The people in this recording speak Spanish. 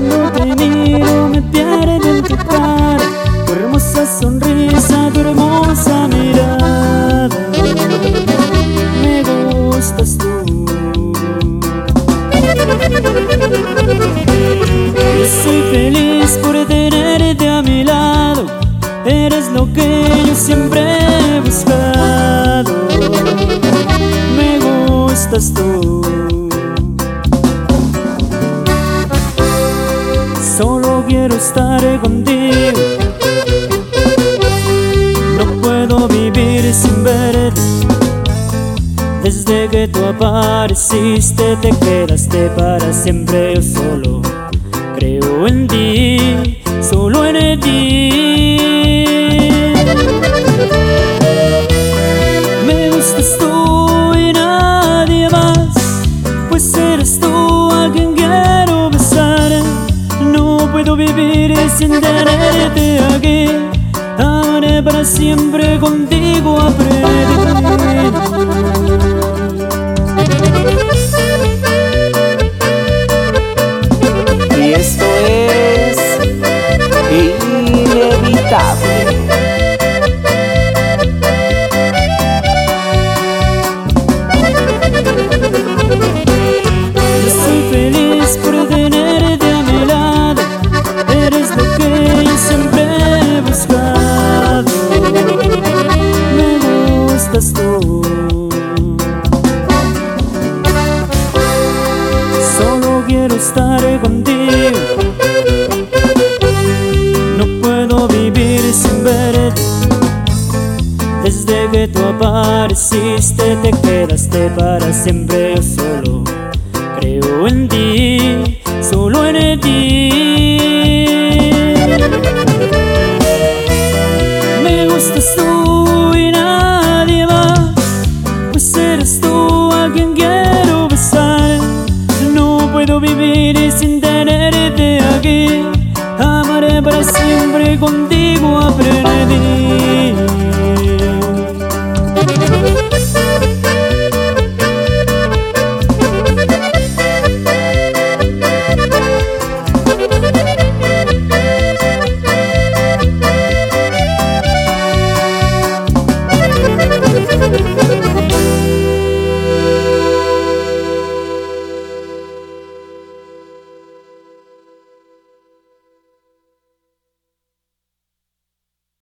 Cuando te miro me pierdo en tu cara. Tu hermosa sonrisa, tu hermosa mirada. Me gustas tú. Yo soy feliz por tenerte a mi lado. Eres lo que yo siempre he buscado. Me gustas tú. Quiero estar contigo. No puedo vivir sin verte. Desde que tú apareciste te quedaste para siempre yo solo creo en ti, solo en ti. Puedo vivir sin tenerte aquí. Amaré para siempre contigo aprendí. Y esto es inevitable. Solo quiero estar contigo. No puedo vivir sin verte. Desde que tú apareciste te quedaste para siempre yo solo creo en ti, solo en ti. Me gustas tú y nadie más, pues eres tú a quien quiero besar. No puedo vivir sin tenerte aquí, amaré para siempre contigo aprendí.